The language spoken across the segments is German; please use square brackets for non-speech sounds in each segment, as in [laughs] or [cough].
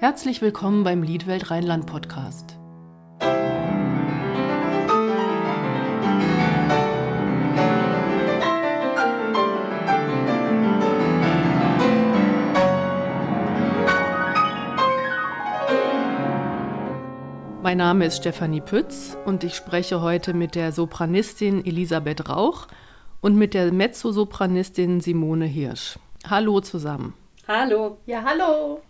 Herzlich willkommen beim Liedwelt Rheinland Podcast. Mein Name ist Stefanie Pütz und ich spreche heute mit der Sopranistin Elisabeth Rauch und mit der Mezzosopranistin Simone Hirsch. Hallo zusammen. Hallo. Ja, hallo.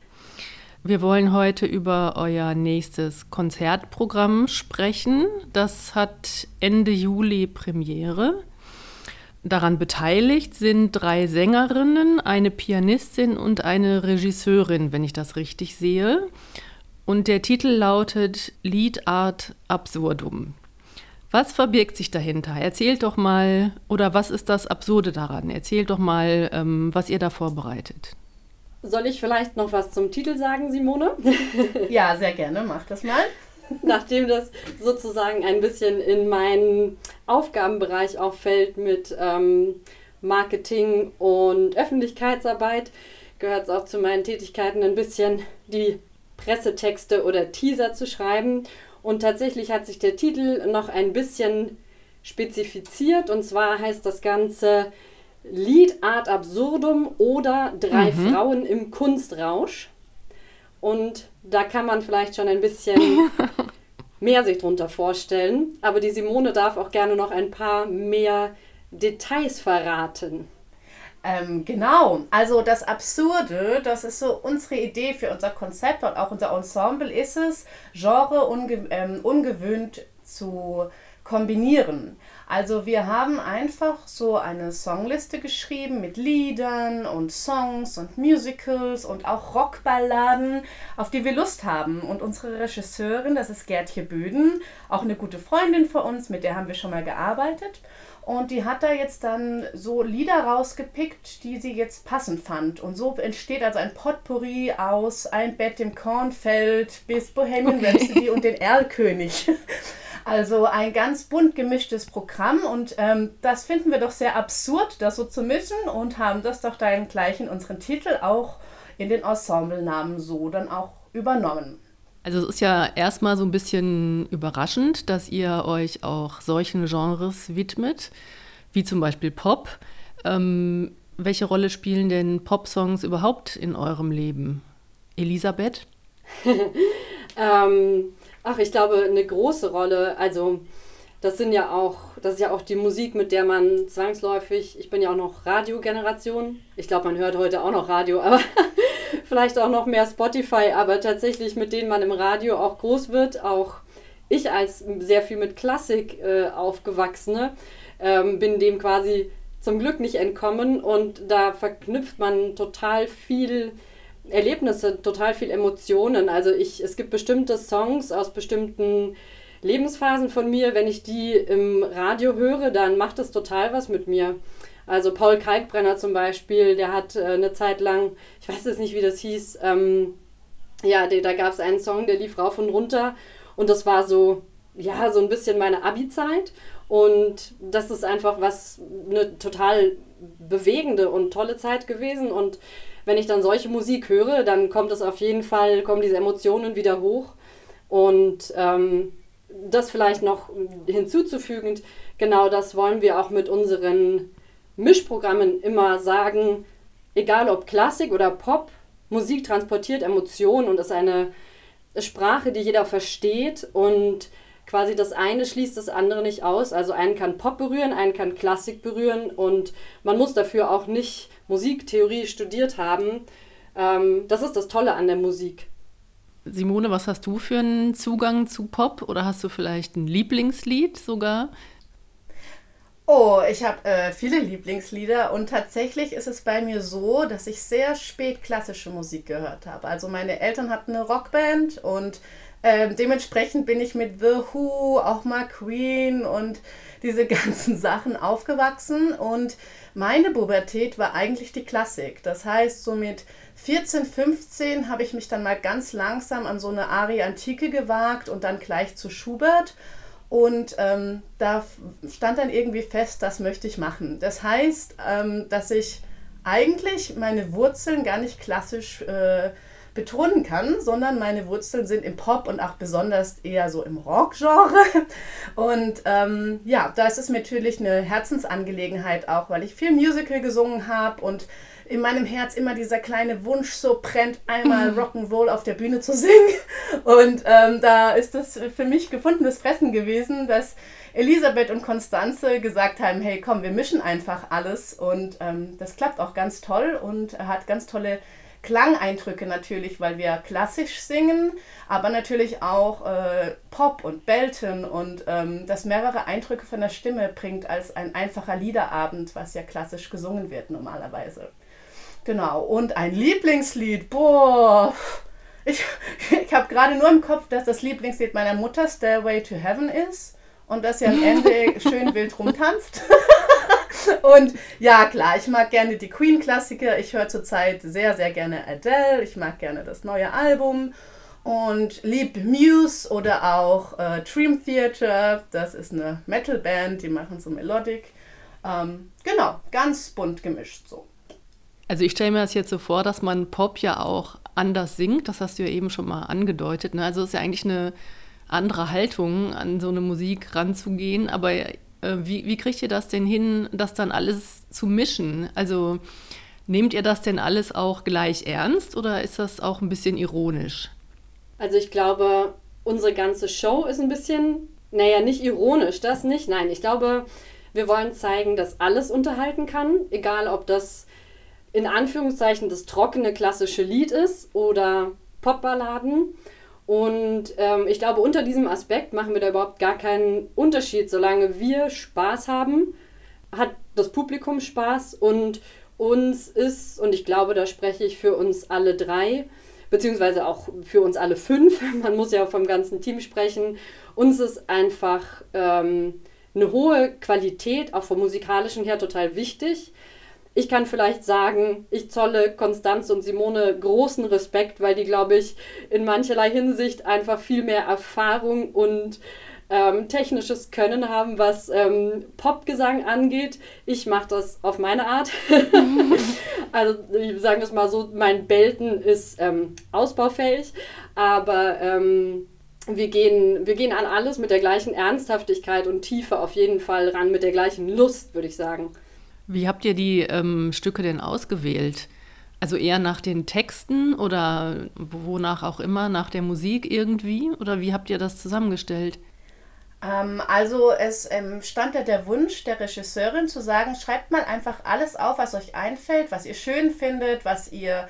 Wir wollen heute über euer nächstes Konzertprogramm sprechen. Das hat Ende Juli Premiere. Daran beteiligt sind drei Sängerinnen, eine Pianistin und eine Regisseurin, wenn ich das richtig sehe. Und der Titel lautet Lied Art Absurdum. Was verbirgt sich dahinter? Erzählt doch mal, oder was ist das Absurde daran? Erzählt doch mal, ähm, was ihr da vorbereitet. Soll ich vielleicht noch was zum Titel sagen, Simone? [laughs] ja, sehr gerne, mach das mal. Nachdem das sozusagen ein bisschen in meinen Aufgabenbereich auch fällt mit ähm, Marketing und Öffentlichkeitsarbeit, gehört es auch zu meinen Tätigkeiten ein bisschen die Pressetexte oder Teaser zu schreiben. Und tatsächlich hat sich der Titel noch ein bisschen spezifiziert. Und zwar heißt das Ganze Lied Art Absurdum oder Drei mhm. Frauen im Kunstrausch. Und da kann man vielleicht schon ein bisschen [laughs] mehr sich drunter vorstellen. Aber die Simone darf auch gerne noch ein paar mehr Details verraten. Ähm, genau, also das Absurde, das ist so unsere Idee für unser Konzept und auch unser Ensemble ist es, Genre unge ähm, ungewöhnt zu kombinieren. Also wir haben einfach so eine Songliste geschrieben mit Liedern und Songs und Musicals und auch Rockballaden, auf die wir Lust haben. Und unsere Regisseurin, das ist Gertje Böden, auch eine gute Freundin von uns, mit der haben wir schon mal gearbeitet. Und die hat da jetzt dann so Lieder rausgepickt, die sie jetzt passend fand. Und so entsteht also ein Potpourri aus Ein Bett im Kornfeld bis Bohemian Rhapsody und den Erlkönig. [laughs] Also ein ganz bunt gemischtes Programm und ähm, das finden wir doch sehr absurd, das so zu mischen und haben das doch dann gleich in unseren Titel auch in den Ensemblenamen so dann auch übernommen. Also es ist ja erstmal so ein bisschen überraschend, dass ihr euch auch solchen Genres widmet, wie zum Beispiel Pop. Ähm, welche Rolle spielen denn Pop-Songs überhaupt in eurem Leben? Elisabeth? [laughs] ähm, ach, ich glaube, eine große Rolle. Also das sind ja auch, das ist ja auch die Musik, mit der man zwangsläufig, ich bin ja auch noch Radiogeneration. Ich glaube, man hört heute auch noch Radio, [laughs] aber vielleicht auch noch mehr Spotify, aber tatsächlich mit denen man im Radio auch groß wird, auch ich als sehr viel mit Klassik äh, aufgewachsene, ähm, bin dem quasi zum Glück nicht entkommen und da verknüpft man total viel Erlebnisse, total viel Emotionen. Also ich, es gibt bestimmte Songs aus bestimmten Lebensphasen von mir, wenn ich die im Radio höre, dann macht es total was mit mir. Also Paul Kalkbrenner zum Beispiel, der hat äh, eine Zeit lang, ich weiß jetzt nicht, wie das hieß, ähm, ja, die, da gab es einen Song, der lief rauf und runter und das war so, ja, so ein bisschen meine Abi-Zeit und das ist einfach was, eine total bewegende und tolle Zeit gewesen. Und wenn ich dann solche Musik höre, dann kommt es auf jeden Fall, kommen diese Emotionen wieder hoch. Und ähm, das vielleicht noch hinzuzufügend, genau das wollen wir auch mit unseren Mischprogrammen immer sagen, egal ob Klassik oder Pop, Musik transportiert Emotionen und ist eine Sprache, die jeder versteht. Und quasi das eine schließt das andere nicht aus. Also einen kann Pop berühren, einen kann Klassik berühren und man muss dafür auch nicht Musiktheorie studiert haben. Ähm, das ist das Tolle an der Musik. Simone, was hast du für einen Zugang zu Pop oder hast du vielleicht ein Lieblingslied sogar? Oh, ich habe äh, viele Lieblingslieder und tatsächlich ist es bei mir so, dass ich sehr spät klassische Musik gehört habe. Also meine Eltern hatten eine Rockband und äh, dementsprechend bin ich mit The Who, auch mal Queen und diese [laughs] ganzen Sachen aufgewachsen und meine Pubertät war eigentlich die Klassik. Das heißt, so mit 14, 15 habe ich mich dann mal ganz langsam an so eine Arie Antike gewagt und dann gleich zu Schubert und ähm, da stand dann irgendwie fest, das möchte ich machen. Das heißt, ähm, dass ich eigentlich meine Wurzeln gar nicht klassisch äh, betonen kann, sondern meine Wurzeln sind im Pop und auch besonders eher so im Rock-Genre. [laughs] Und ähm, ja, da ist es natürlich eine Herzensangelegenheit auch, weil ich viel Musical gesungen habe und in meinem Herz immer dieser kleine Wunsch so brennt, einmal Rock'n'Roll auf der Bühne zu [laughs] singen. Und ähm, da ist das für mich gefundenes Fressen gewesen, dass Elisabeth und Konstanze gesagt haben, hey komm, wir mischen einfach alles. Und ähm, das klappt auch ganz toll und hat ganz tolle Klangeindrücke natürlich, weil wir klassisch singen, aber natürlich auch äh, Pop und Belten und ähm, das mehrere Eindrücke von der Stimme bringt als ein einfacher Liederabend, was ja klassisch gesungen wird normalerweise. Genau, und ein Lieblingslied, boah, ich, [laughs] ich habe gerade nur im Kopf, dass das Lieblingslied meiner Mutter Stairway to Heaven ist und dass sie am Ende [laughs] schön wild rumtanzt. [laughs] und ja, klar, ich mag gerne die Queen-Klassiker. Ich höre zurzeit sehr, sehr gerne Adele. Ich mag gerne das neue Album und lieb Muse oder auch äh, Dream Theater. Das ist eine Metal-Band, die machen so Melodic. Ähm, genau, ganz bunt gemischt so. Also ich stelle mir das jetzt so vor, dass man Pop ja auch anders singt. Das hast du ja eben schon mal angedeutet. Ne? Also es ist ja eigentlich eine andere Haltung, an so eine Musik ranzugehen. Aber wie, wie kriegt ihr das denn hin, das dann alles zu mischen? Also nehmt ihr das denn alles auch gleich ernst oder ist das auch ein bisschen ironisch? Also ich glaube, unsere ganze Show ist ein bisschen, naja, nicht ironisch, das nicht. Nein, ich glaube, wir wollen zeigen, dass alles unterhalten kann, egal ob das in Anführungszeichen das trockene klassische Lied ist oder Popballaden. Und ähm, ich glaube, unter diesem Aspekt machen wir da überhaupt gar keinen Unterschied. Solange wir Spaß haben, hat das Publikum Spaß und uns ist, und ich glaube, da spreche ich für uns alle drei, beziehungsweise auch für uns alle fünf, [laughs] man muss ja vom ganzen Team sprechen, uns ist einfach ähm, eine hohe Qualität, auch vom musikalischen her, total wichtig. Ich kann vielleicht sagen, ich zolle Konstanz und Simone großen Respekt, weil die, glaube ich, in mancherlei Hinsicht einfach viel mehr Erfahrung und ähm, technisches Können haben, was ähm, Popgesang angeht. Ich mache das auf meine Art. [laughs] also ich sage es mal so, mein Belten ist ähm, ausbaufähig, aber ähm, wir gehen, wir gehen an alles mit der gleichen Ernsthaftigkeit und Tiefe auf jeden Fall ran, mit der gleichen Lust, würde ich sagen. Wie habt ihr die ähm, Stücke denn ausgewählt? Also eher nach den Texten oder wonach auch immer, nach der Musik irgendwie? Oder wie habt ihr das zusammengestellt? Ähm, also es ähm, stand ja der Wunsch der Regisseurin zu sagen, schreibt mal einfach alles auf, was euch einfällt, was ihr schön findet, was ihr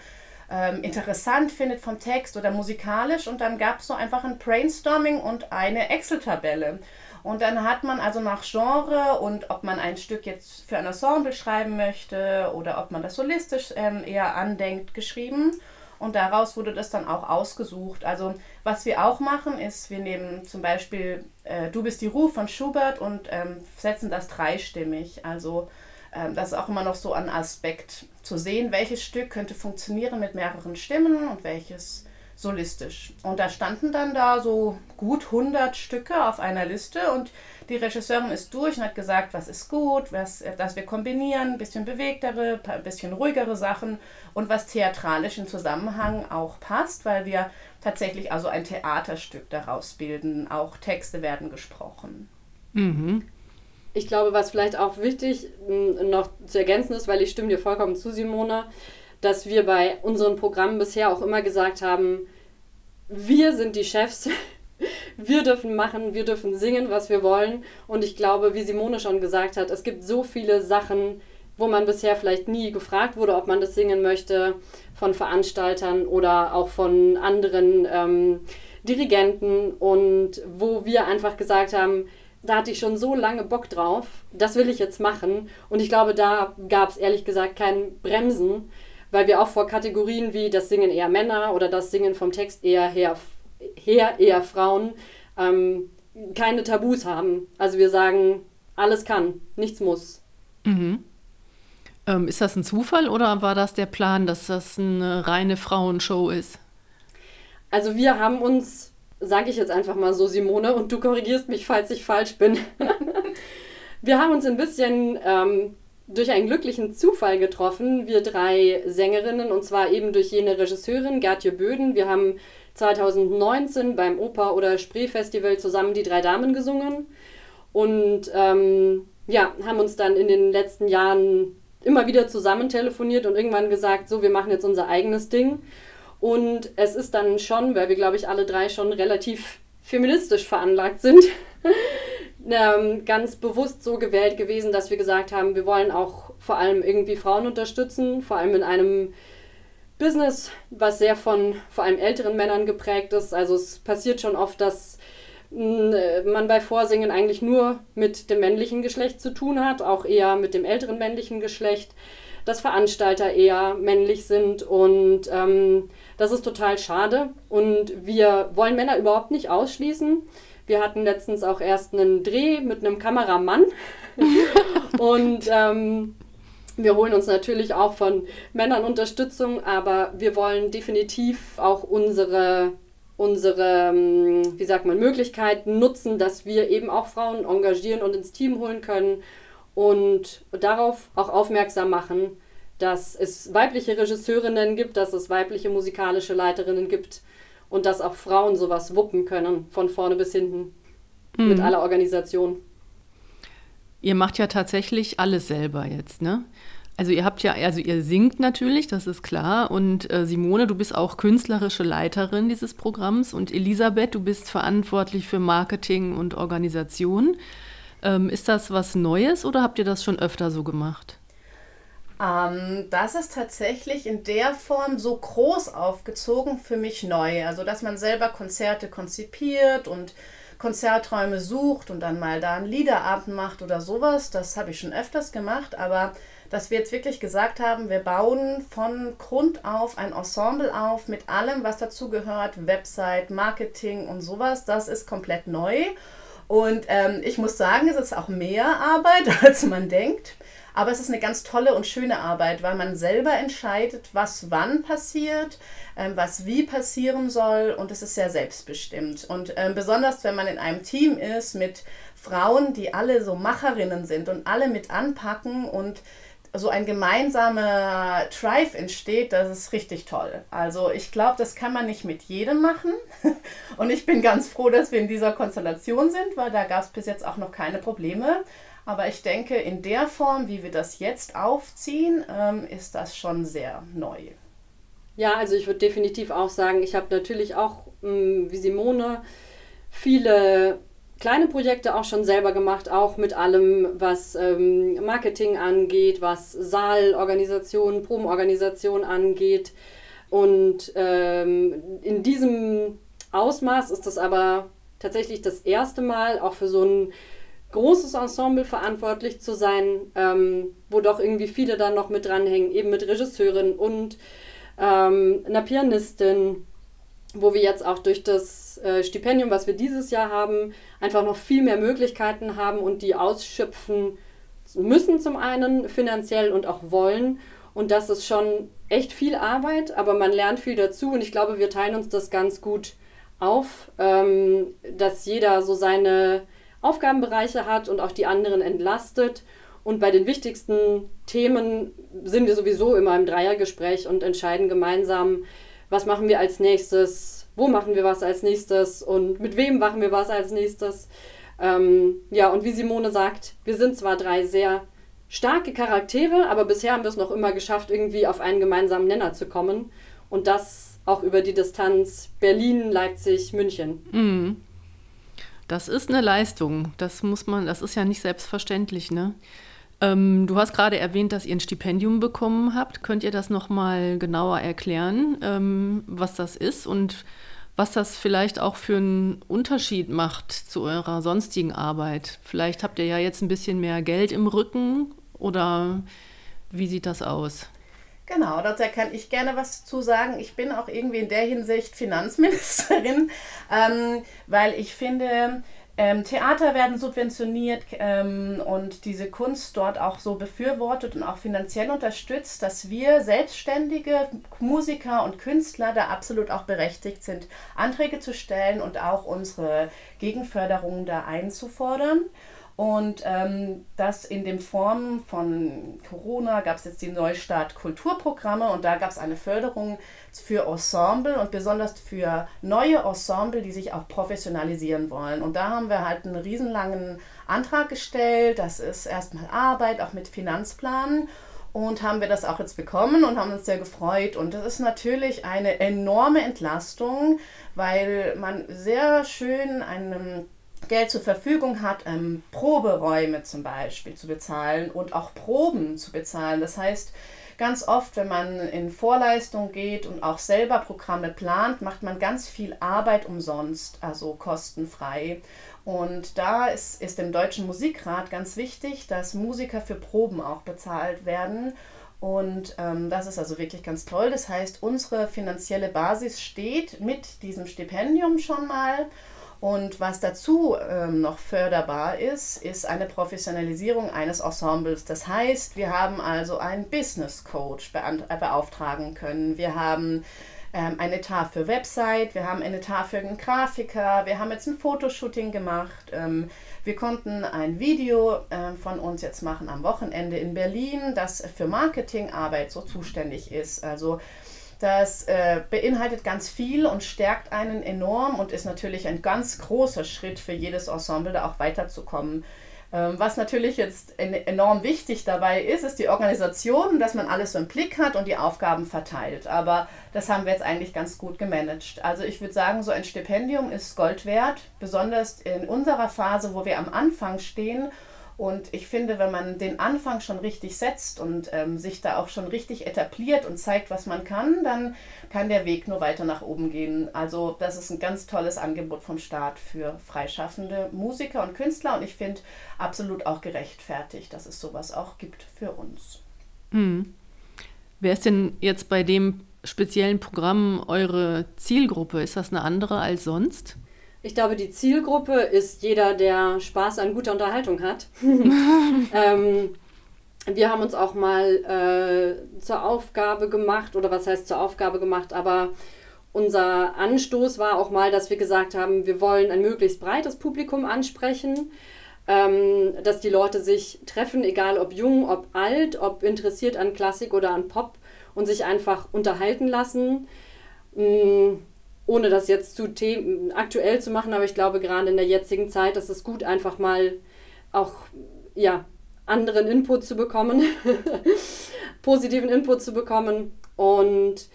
ähm, interessant findet vom Text oder musikalisch. Und dann gab es so einfach ein Brainstorming und eine Excel-Tabelle. Und dann hat man also nach Genre und ob man ein Stück jetzt für ein Ensemble schreiben möchte oder ob man das solistisch ähm, eher andenkt, geschrieben. Und daraus wurde das dann auch ausgesucht. Also was wir auch machen, ist, wir nehmen zum Beispiel äh, Du bist die Ruhe von Schubert und ähm, setzen das dreistimmig. Also ähm, das ist auch immer noch so ein Aspekt zu sehen, welches Stück könnte funktionieren mit mehreren Stimmen und welches solistisch. Und da standen dann da so gut 100 Stücke auf einer Liste und die Regisseurin ist durch und hat gesagt, was ist gut, was, dass wir kombinieren, ein bisschen bewegtere, ein bisschen ruhigere Sachen und was theatralisch im Zusammenhang auch passt, weil wir tatsächlich also ein Theaterstück daraus bilden. Auch Texte werden gesprochen. Mhm. Ich glaube, was vielleicht auch wichtig noch zu ergänzen ist, weil ich stimme dir vollkommen zu, Simona, dass wir bei unseren Programmen bisher auch immer gesagt haben, wir sind die Chefs, [laughs] wir dürfen machen, wir dürfen singen, was wir wollen. Und ich glaube, wie Simone schon gesagt hat, es gibt so viele Sachen, wo man bisher vielleicht nie gefragt wurde, ob man das singen möchte, von Veranstaltern oder auch von anderen ähm, Dirigenten und wo wir einfach gesagt haben, da hatte ich schon so lange Bock drauf, das will ich jetzt machen. Und ich glaube, da gab es ehrlich gesagt kein Bremsen, weil wir auch vor Kategorien wie das Singen eher Männer oder das Singen vom Text eher her, her eher Frauen ähm, keine Tabus haben. Also wir sagen, alles kann, nichts muss. Mhm. Ähm, ist das ein Zufall oder war das der Plan, dass das eine reine Frauenshow ist? Also wir haben uns, sage ich jetzt einfach mal so, Simone, und du korrigierst mich, falls ich falsch bin. [laughs] wir haben uns ein bisschen ähm, durch einen glücklichen Zufall getroffen, wir drei Sängerinnen, und zwar eben durch jene Regisseurin Gertje Böden. Wir haben 2019 beim Oper- oder Spree-Festival zusammen die drei Damen gesungen und ähm, ja, haben uns dann in den letzten Jahren immer wieder zusammen telefoniert und irgendwann gesagt, so, wir machen jetzt unser eigenes Ding. Und es ist dann schon, weil wir, glaube ich, alle drei schon relativ feministisch veranlagt sind, [laughs] ähm, ganz bewusst so gewählt gewesen, dass wir gesagt haben, wir wollen auch vor allem irgendwie Frauen unterstützen, vor allem in einem Business, was sehr von vor allem älteren Männern geprägt ist. Also es passiert schon oft, dass mm, man bei Vorsingen eigentlich nur mit dem männlichen Geschlecht zu tun hat, auch eher mit dem älteren männlichen Geschlecht, dass Veranstalter eher männlich sind und ähm, das ist total schade und wir wollen Männer überhaupt nicht ausschließen. Wir hatten letztens auch erst einen Dreh mit einem Kameramann. [laughs] Und ähm, wir holen uns natürlich auch von Männern Unterstützung, aber wir wollen definitiv auch unsere, unsere ähm, wie sagt man, Möglichkeiten nutzen, dass wir eben auch Frauen engagieren und ins Team holen können und darauf auch aufmerksam machen, dass es weibliche Regisseurinnen gibt, dass es weibliche musikalische Leiterinnen gibt und dass auch Frauen sowas wuppen können, von vorne bis hinten, mhm. mit aller Organisation. Ihr macht ja tatsächlich alles selber jetzt, ne? Also ihr habt ja, also ihr singt natürlich, das ist klar. Und äh, Simone, du bist auch künstlerische Leiterin dieses Programms. Und Elisabeth, du bist verantwortlich für Marketing und Organisation. Ähm, ist das was Neues oder habt ihr das schon öfter so gemacht? Ähm, das ist tatsächlich in der Form so groß aufgezogen für mich neu. Also, dass man selber Konzerte konzipiert und Konzerträume sucht und dann mal da einen Liederabend macht oder sowas, das habe ich schon öfters gemacht, aber dass wir jetzt wirklich gesagt haben, wir bauen von Grund auf ein Ensemble auf mit allem, was dazu gehört, Website, Marketing und sowas, das ist komplett neu. Und ähm, ich muss sagen, es ist auch mehr Arbeit, [laughs] als man denkt. Aber es ist eine ganz tolle und schöne Arbeit, weil man selber entscheidet, was wann passiert, ähm, was wie passieren soll und es ist sehr selbstbestimmt. Und ähm, besonders wenn man in einem Team ist mit Frauen, die alle so Macherinnen sind und alle mit anpacken und so ein gemeinsamer Drive entsteht, das ist richtig toll. Also ich glaube, das kann man nicht mit jedem machen. [laughs] Und ich bin ganz froh, dass wir in dieser Konstellation sind, weil da gab es bis jetzt auch noch keine Probleme. Aber ich denke, in der Form, wie wir das jetzt aufziehen, ähm, ist das schon sehr neu. Ja, also ich würde definitiv auch sagen, ich habe natürlich auch, mh, wie Simone, viele kleine Projekte auch schon selber gemacht, auch mit allem, was ähm, Marketing angeht, was Saalorganisation, Probenorganisation angeht. Und ähm, in diesem Ausmaß ist das aber tatsächlich das erste Mal auch für so ein großes Ensemble verantwortlich zu sein, ähm, wo doch irgendwie viele dann noch mit dranhängen, eben mit Regisseurin und ähm, einer Pianistin, wo wir jetzt auch durch das äh, Stipendium, was wir dieses Jahr haben, einfach noch viel mehr Möglichkeiten haben und die ausschöpfen müssen zum einen finanziell und auch wollen. Und das ist schon echt viel Arbeit, aber man lernt viel dazu und ich glaube, wir teilen uns das ganz gut auf, ähm, dass jeder so seine Aufgabenbereiche hat und auch die anderen entlastet. Und bei den wichtigsten Themen sind wir sowieso immer im Dreiergespräch und entscheiden gemeinsam, was machen wir als nächstes, wo machen wir was als nächstes und mit wem machen wir was als nächstes. Ähm, ja, und wie Simone sagt, wir sind zwar drei sehr starke Charaktere, aber bisher haben wir es noch immer geschafft, irgendwie auf einen gemeinsamen Nenner zu kommen. Und das auch über die Distanz Berlin, Leipzig, München. Mhm. Das ist eine Leistung. Das muss man, das ist ja nicht selbstverständlich, ne? Ähm, du hast gerade erwähnt, dass ihr ein Stipendium bekommen habt. Könnt ihr das nochmal genauer erklären, ähm, was das ist und was das vielleicht auch für einen Unterschied macht zu eurer sonstigen Arbeit? Vielleicht habt ihr ja jetzt ein bisschen mehr Geld im Rücken oder wie sieht das aus? Genau, dazu kann ich gerne was zu sagen. Ich bin auch irgendwie in der Hinsicht Finanzministerin, [laughs] ähm, weil ich finde, ähm, Theater werden subventioniert ähm, und diese Kunst dort auch so befürwortet und auch finanziell unterstützt, dass wir selbstständige Musiker und Künstler da absolut auch berechtigt sind, Anträge zu stellen und auch unsere Gegenförderung da einzufordern. Und ähm, das in den Formen von Corona gab es jetzt die Neustart Kulturprogramme und da gab es eine Förderung für Ensemble und besonders für neue Ensemble, die sich auch professionalisieren wollen. Und da haben wir halt einen riesenlangen Antrag gestellt. Das ist erstmal Arbeit, auch mit Finanzplanen. Und haben wir das auch jetzt bekommen und haben uns sehr gefreut. Und das ist natürlich eine enorme Entlastung, weil man sehr schön einem Geld zur Verfügung hat, ähm, Proberäume zum Beispiel zu bezahlen und auch Proben zu bezahlen. Das heißt, ganz oft, wenn man in Vorleistung geht und auch selber Programme plant, macht man ganz viel Arbeit umsonst, also kostenfrei. Und da ist, ist dem Deutschen Musikrat ganz wichtig, dass Musiker für Proben auch bezahlt werden. Und ähm, das ist also wirklich ganz toll. Das heißt, unsere finanzielle Basis steht mit diesem Stipendium schon mal. Und was dazu ähm, noch förderbar ist, ist eine Professionalisierung eines Ensembles. Das heißt, wir haben also einen Business Coach beauftragen können. Wir haben ähm, ein Etat für Website, wir haben ein Etat für einen Grafiker, wir haben jetzt ein Fotoshooting gemacht. Ähm, wir konnten ein Video äh, von uns jetzt machen am Wochenende in Berlin, das für Marketingarbeit so zuständig ist. Also das äh, beinhaltet ganz viel und stärkt einen enorm und ist natürlich ein ganz großer Schritt für jedes Ensemble, da auch weiterzukommen. Ähm, was natürlich jetzt enorm wichtig dabei ist, ist die Organisation, dass man alles so im Blick hat und die Aufgaben verteilt. Aber das haben wir jetzt eigentlich ganz gut gemanagt. Also ich würde sagen, so ein Stipendium ist Gold wert, besonders in unserer Phase, wo wir am Anfang stehen und ich finde, wenn man den Anfang schon richtig setzt und ähm, sich da auch schon richtig etabliert und zeigt, was man kann, dann kann der Weg nur weiter nach oben gehen. Also das ist ein ganz tolles Angebot vom Staat für freischaffende Musiker und Künstler und ich finde absolut auch gerechtfertigt, dass es sowas auch gibt für uns. Hm. Wer ist denn jetzt bei dem speziellen Programm eure Zielgruppe? Ist das eine andere als sonst? Ich glaube, die Zielgruppe ist jeder, der Spaß an guter Unterhaltung hat. [laughs] ähm, wir haben uns auch mal äh, zur Aufgabe gemacht, oder was heißt zur Aufgabe gemacht, aber unser Anstoß war auch mal, dass wir gesagt haben, wir wollen ein möglichst breites Publikum ansprechen, ähm, dass die Leute sich treffen, egal ob jung, ob alt, ob interessiert an Klassik oder an Pop und sich einfach unterhalten lassen. Mm, ohne das jetzt zu aktuell zu machen, aber ich glaube, gerade in der jetzigen Zeit ist es gut, einfach mal auch ja, anderen Input zu bekommen, [laughs] positiven Input zu bekommen. Und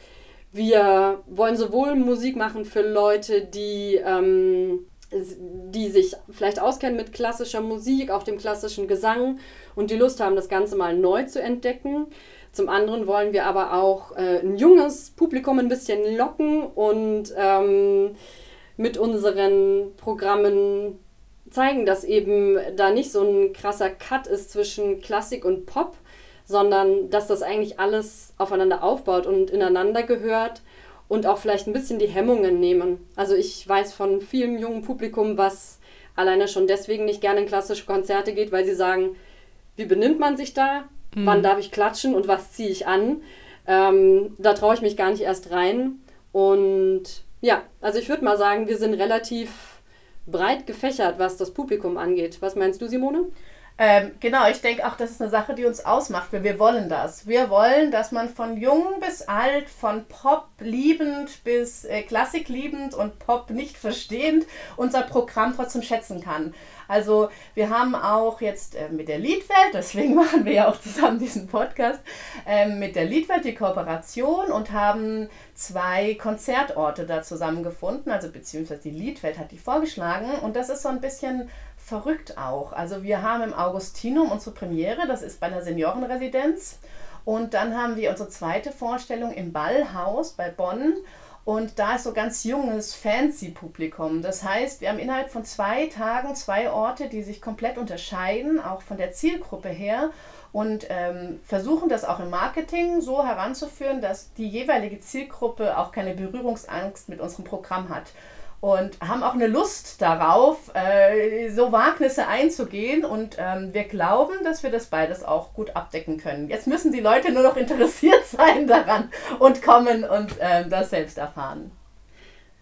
wir wollen sowohl Musik machen für Leute, die, ähm, die sich vielleicht auskennen mit klassischer Musik, auch dem klassischen Gesang und die Lust haben, das Ganze mal neu zu entdecken zum anderen wollen wir aber auch äh, ein junges Publikum ein bisschen locken und ähm, mit unseren Programmen zeigen, dass eben da nicht so ein krasser Cut ist zwischen Klassik und Pop, sondern dass das eigentlich alles aufeinander aufbaut und ineinander gehört und auch vielleicht ein bisschen die Hemmungen nehmen. Also ich weiß von vielem jungen Publikum, was alleine schon deswegen nicht gerne in klassische Konzerte geht, weil sie sagen, wie benimmt man sich da? Mhm. Wann darf ich klatschen und was ziehe ich an? Ähm, da traue ich mich gar nicht erst rein. Und ja, also ich würde mal sagen, wir sind relativ breit gefächert, was das Publikum angeht. Was meinst du, Simone? Ähm, genau, ich denke auch, das ist eine Sache, die uns ausmacht, weil wir wollen das. Wir wollen, dass man von jung bis alt, von Pop liebend bis äh, Klassik liebend und Pop nicht verstehend unser Programm trotzdem schätzen kann. Also wir haben auch jetzt äh, mit der Liedwelt, [laughs] deswegen machen wir ja auch zusammen diesen Podcast, äh, mit der Liedwelt die Kooperation und haben zwei Konzertorte da zusammengefunden, also beziehungsweise die Liedwelt hat die vorgeschlagen und das ist so ein bisschen verrückt auch. Also wir haben im Augustinum unsere Premiere, das ist bei einer Seniorenresidenz. Und dann haben wir unsere zweite Vorstellung im Ballhaus bei Bonn. Und da ist so ganz junges Fancy-Publikum. Das heißt, wir haben innerhalb von zwei Tagen zwei Orte, die sich komplett unterscheiden, auch von der Zielgruppe her. Und ähm, versuchen das auch im Marketing so heranzuführen, dass die jeweilige Zielgruppe auch keine Berührungsangst mit unserem Programm hat und haben auch eine Lust darauf, äh, so Wagnisse einzugehen. Und ähm, wir glauben, dass wir das beides auch gut abdecken können. Jetzt müssen die Leute nur noch interessiert [laughs] sein daran und kommen und äh, das selbst erfahren.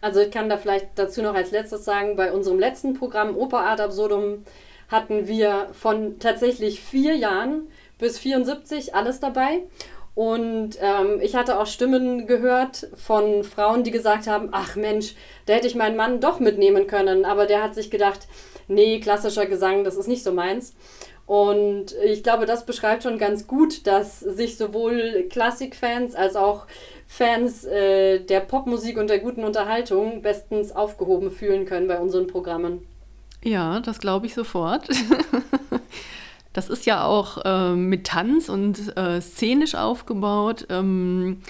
Also ich kann da vielleicht dazu noch als letztes sagen, bei unserem letzten Programm Oper Art Absurdum hatten wir von tatsächlich vier Jahren bis 74 alles dabei. Und ähm, ich hatte auch Stimmen gehört von Frauen, die gesagt haben, ach Mensch, da hätte ich meinen Mann doch mitnehmen können. Aber der hat sich gedacht, nee, klassischer Gesang, das ist nicht so meins. Und ich glaube, das beschreibt schon ganz gut, dass sich sowohl Klassikfans als auch Fans äh, der Popmusik und der guten Unterhaltung bestens aufgehoben fühlen können bei unseren Programmen. Ja, das glaube ich sofort. [laughs] das ist ja auch äh, mit Tanz und äh, szenisch aufgebaut. Ähm,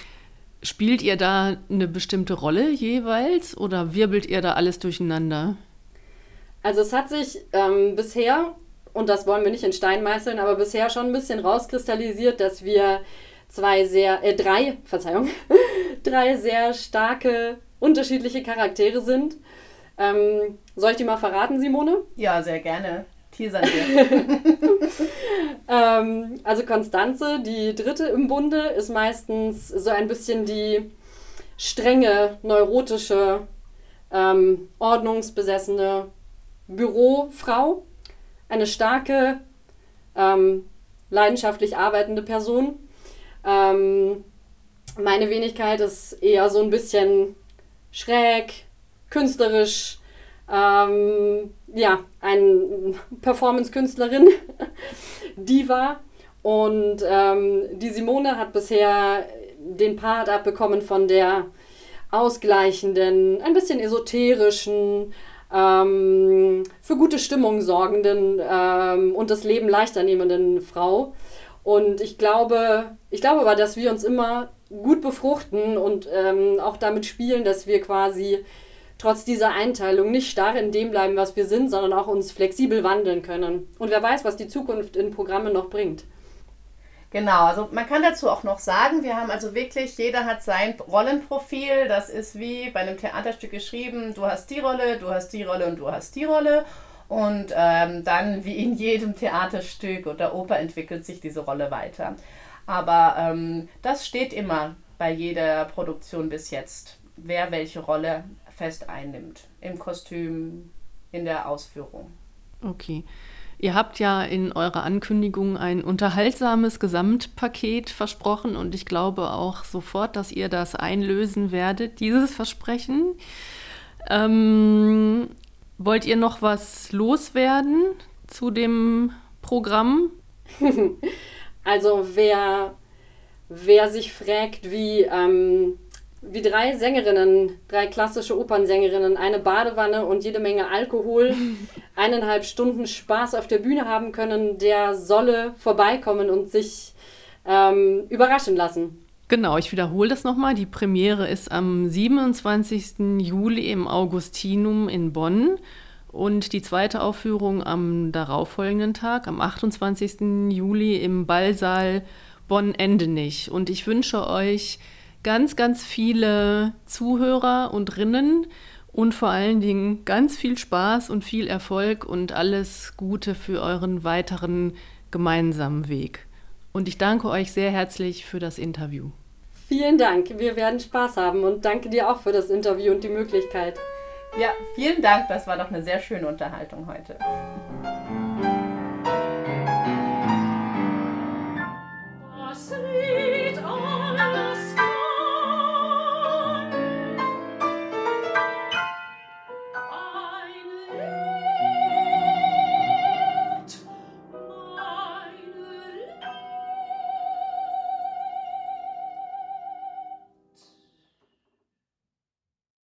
spielt ihr da eine bestimmte Rolle jeweils oder wirbelt ihr da alles durcheinander? Also es hat sich ähm, bisher, und das wollen wir nicht in Stein meißeln, aber bisher schon ein bisschen rauskristallisiert, dass wir zwei sehr, äh, drei, Verzeihung, [laughs] drei sehr starke, unterschiedliche Charaktere sind. Ähm, soll ich die mal verraten, Simone? Ja, sehr gerne. Teasern wir. [laughs] ähm, also Konstanze, die dritte im Bunde, ist meistens so ein bisschen die strenge, neurotische, ähm, ordnungsbesessene Bürofrau. Eine starke, ähm, leidenschaftlich arbeitende Person. Ähm, meine Wenigkeit ist eher so ein bisschen schräg, künstlerisch, ähm, ja, eine Performance-Künstlerin, [laughs] Diva. Und ähm, die Simone hat bisher den Part abbekommen von der ausgleichenden, ein bisschen esoterischen, ähm, für gute Stimmung sorgenden ähm, und das Leben leichter nehmenden Frau. Und ich glaube, ich glaube aber, dass wir uns immer gut befruchten und ähm, auch damit spielen, dass wir quasi trotz dieser Einteilung nicht starr in dem bleiben, was wir sind, sondern auch uns flexibel wandeln können. Und wer weiß, was die Zukunft in Programme noch bringt. Genau, also man kann dazu auch noch sagen, wir haben also wirklich, jeder hat sein Rollenprofil. Das ist wie bei einem Theaterstück geschrieben, du hast die Rolle, du hast die Rolle und du hast die Rolle. Und ähm, dann, wie in jedem Theaterstück oder Oper, entwickelt sich diese Rolle weiter. Aber ähm, das steht immer bei jeder Produktion bis jetzt, wer welche Rolle fest einnimmt. Im Kostüm, in der Ausführung. Okay. Ihr habt ja in eurer Ankündigung ein unterhaltsames Gesamtpaket versprochen und ich glaube auch sofort, dass ihr das einlösen werdet, dieses Versprechen. Ähm, wollt ihr noch was loswerden zu dem Programm? [laughs] also wer, wer sich fragt, wie ähm, wie drei Sängerinnen, drei klassische Opernsängerinnen, eine Badewanne und jede Menge Alkohol, [laughs] eineinhalb Stunden Spaß auf der Bühne haben können, der solle vorbeikommen und sich ähm, überraschen lassen. Genau, ich wiederhole das nochmal. Die Premiere ist am 27. Juli im Augustinum in Bonn und die zweite Aufführung am darauffolgenden Tag, am 28. Juli im Ballsaal Bonn-Endenich. Und ich wünsche euch ganz, ganz viele Zuhörer und Rinnen und vor allen Dingen ganz viel Spaß und viel Erfolg und alles Gute für euren weiteren gemeinsamen Weg. Und ich danke euch sehr herzlich für das Interview. Vielen Dank, wir werden Spaß haben und danke dir auch für das Interview und die Möglichkeit. Ja, vielen Dank, das war doch eine sehr schöne Unterhaltung heute.